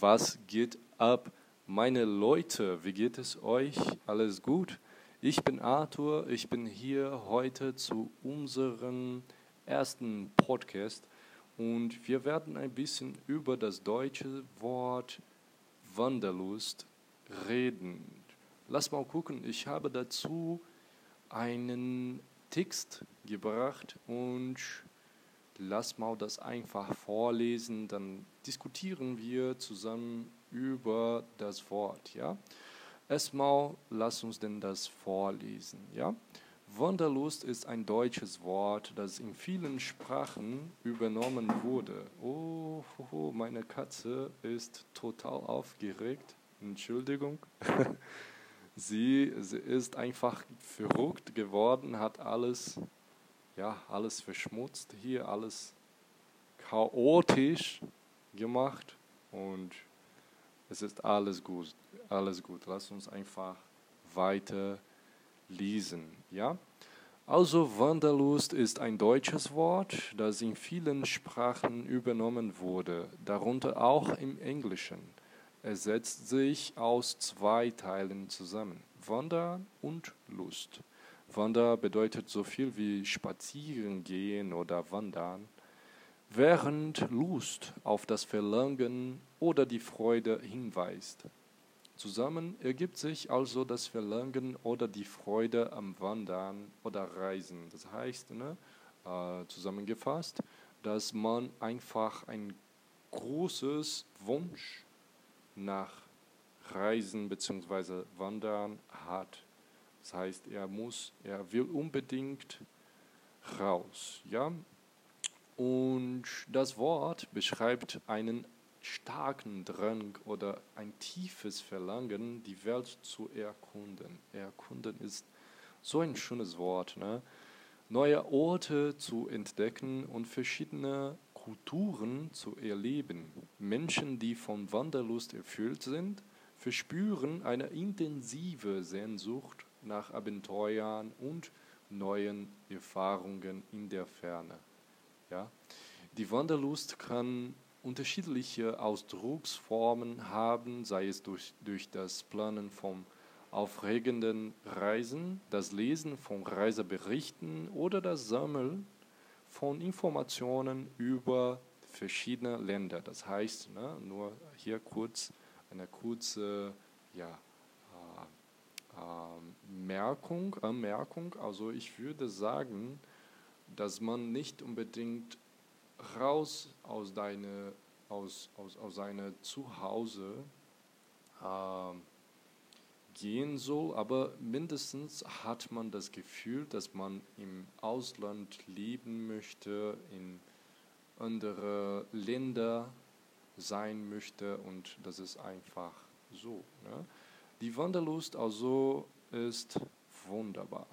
Was geht ab, meine Leute? Wie geht es euch? Alles gut? Ich bin Arthur, ich bin hier heute zu unserem ersten Podcast und wir werden ein bisschen über das deutsche Wort Wanderlust reden. Lass mal gucken, ich habe dazu einen Text gebracht und lass mal das einfach vorlesen, dann diskutieren wir zusammen über das Wort, ja. Erstmal lass uns denn das vorlesen, ja. Wanderlust ist ein deutsches Wort, das in vielen Sprachen übernommen wurde. Oh, meine Katze ist total aufgeregt. Entschuldigung. sie, sie ist einfach verrückt geworden, hat alles ja, alles verschmutzt hier, alles chaotisch gemacht und es ist alles gut, alles gut. Lass uns einfach weiter lesen, ja? Also Wanderlust ist ein deutsches Wort, das in vielen Sprachen übernommen wurde, darunter auch im Englischen. Es setzt sich aus zwei Teilen zusammen, Wandern und Lust. Wander bedeutet so viel wie spazieren gehen oder wandern, während Lust auf das Verlangen oder die Freude hinweist. Zusammen ergibt sich also das Verlangen oder die Freude am Wandern oder Reisen. Das heißt, ne, äh, zusammengefasst, dass man einfach ein großes Wunsch nach Reisen bzw. Wandern hat. Das heißt, er muss, er will unbedingt raus. Ja? Und das Wort beschreibt einen starken Drang oder ein tiefes Verlangen, die Welt zu erkunden. Erkunden ist so ein schönes Wort. Ne? Neue Orte zu entdecken und verschiedene Kulturen zu erleben. Menschen, die von Wanderlust erfüllt sind, verspüren eine intensive Sehnsucht nach Abenteuern und neuen Erfahrungen in der Ferne. Ja? Die Wanderlust kann unterschiedliche Ausdrucksformen haben, sei es durch, durch das Planen von aufregenden Reisen, das Lesen von Reiseberichten oder das Sammeln von Informationen über verschiedene Länder. Das heißt, ne, nur hier kurz eine kurze ja, Merkung, Anmerkung. Also ich würde sagen, dass man nicht unbedingt raus aus deine aus, aus, aus seinem Zuhause äh, gehen soll, aber mindestens hat man das Gefühl, dass man im Ausland leben möchte, in andere Länder sein möchte und das ist einfach so. Ne? Die Wanderlust also ist wunderbar.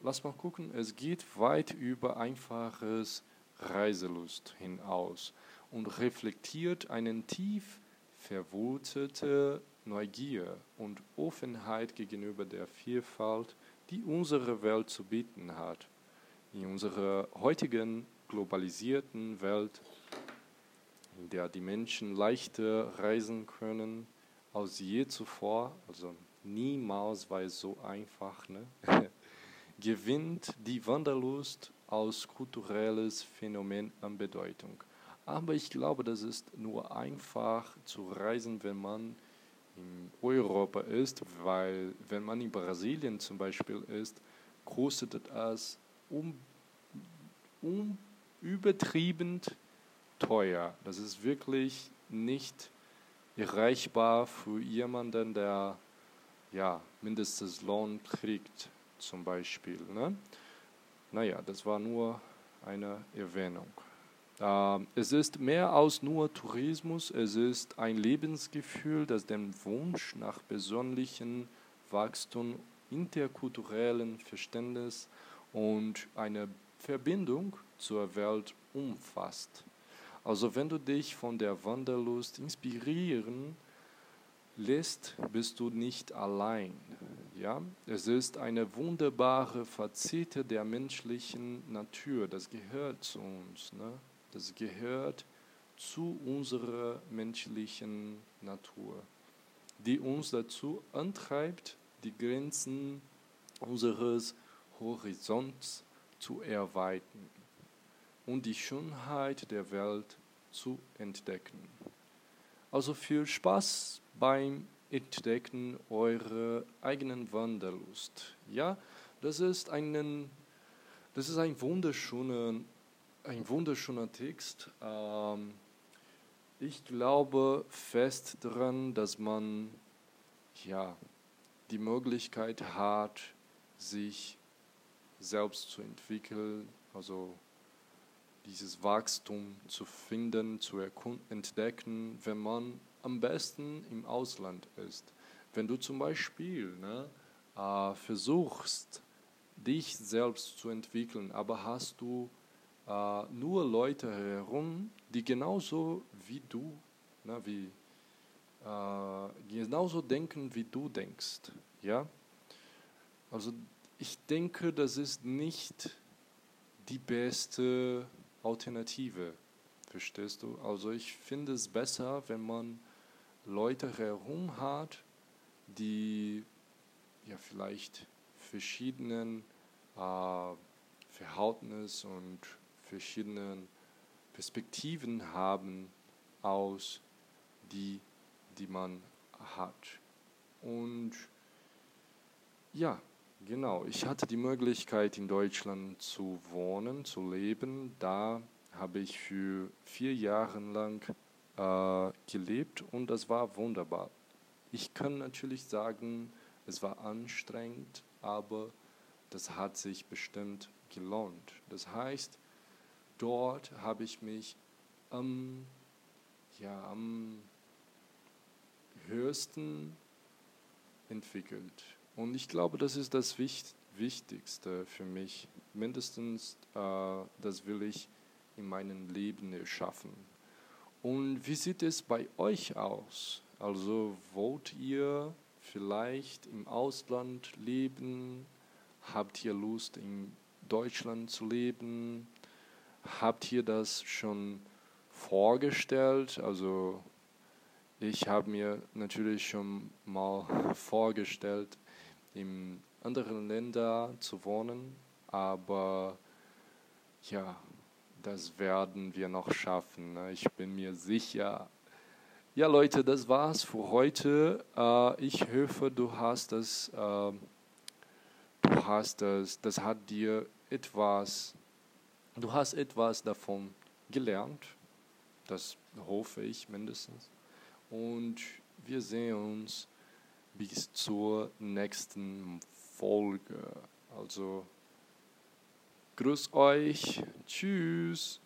Lass mal gucken, es geht weit über einfaches Reiselust hinaus und reflektiert einen tief verwurzelte Neugier und Offenheit gegenüber der Vielfalt, die unsere Welt zu bieten hat. In unserer heutigen globalisierten Welt, in der die Menschen leichter reisen können, als je zuvor, also niemals war es so einfach, ne? gewinnt die Wanderlust als kulturelles Phänomen an Bedeutung. Aber ich glaube, das ist nur einfach zu reisen, wenn man in Europa ist, weil wenn man in Brasilien zum Beispiel ist, kostet es um, um übertrieben teuer. Das ist wirklich nicht erreichbar für jemanden, der ja, mindestens Lohn kriegt, zum Beispiel. Ne? Naja, das war nur eine Erwähnung. Äh, es ist mehr als nur Tourismus, es ist ein Lebensgefühl, das den Wunsch nach persönlichem Wachstum, interkulturellen Verständnis und eine Verbindung zur Welt umfasst. Also wenn du dich von der Wanderlust inspirieren lässt, bist du nicht allein. Ja? Es ist eine wunderbare Facette der menschlichen Natur. Das gehört zu uns. Ne? Das gehört zu unserer menschlichen Natur, die uns dazu antreibt, die Grenzen unseres Horizonts zu erweitern und die Schönheit der Welt zu entdecken. Also viel Spaß beim Entdecken eurer eigenen Wanderlust. Ja, das ist, einen, das ist ein, wunderschöner, ein wunderschöner Text. Ähm, ich glaube fest daran, dass man ja, die Möglichkeit hat, sich selbst zu entwickeln, also dieses Wachstum zu finden, zu entdecken, wenn man am besten im Ausland ist. Wenn du zum Beispiel ne, äh, versuchst, dich selbst zu entwickeln, aber hast du äh, nur Leute herum, die genauso wie du, ne, wie, äh, genauso denken, wie du denkst. Ja? Also ich denke, das ist nicht die beste Alternative. Verstehst du? Also ich finde es besser, wenn man Leute herum hat, die ja vielleicht verschiedenen äh, Verhältnis und verschiedenen Perspektiven haben aus die, die man hat. Und ja, Genau, ich hatte die Möglichkeit in Deutschland zu wohnen, zu leben. Da habe ich für vier Jahre lang äh, gelebt und das war wunderbar. Ich kann natürlich sagen, es war anstrengend, aber das hat sich bestimmt gelohnt. Das heißt, dort habe ich mich am, ja, am höchsten entwickelt. Und ich glaube, das ist das Wichtigste für mich. Mindestens äh, das will ich in meinem Leben erschaffen. Und wie sieht es bei euch aus? Also wollt ihr vielleicht im Ausland leben? Habt ihr Lust in Deutschland zu leben? Habt ihr das schon vorgestellt? Also ich habe mir natürlich schon mal vorgestellt, in anderen Ländern zu wohnen, aber ja, das werden wir noch schaffen. Ne? Ich bin mir sicher. Ja, Leute, das war's für heute. Äh, ich hoffe, du hast das, ähm, du hast das, das hat dir etwas, du hast etwas davon gelernt. Das hoffe ich mindestens. Und wir sehen uns bis zur nächsten Folge. Also grüß euch. Tschüss.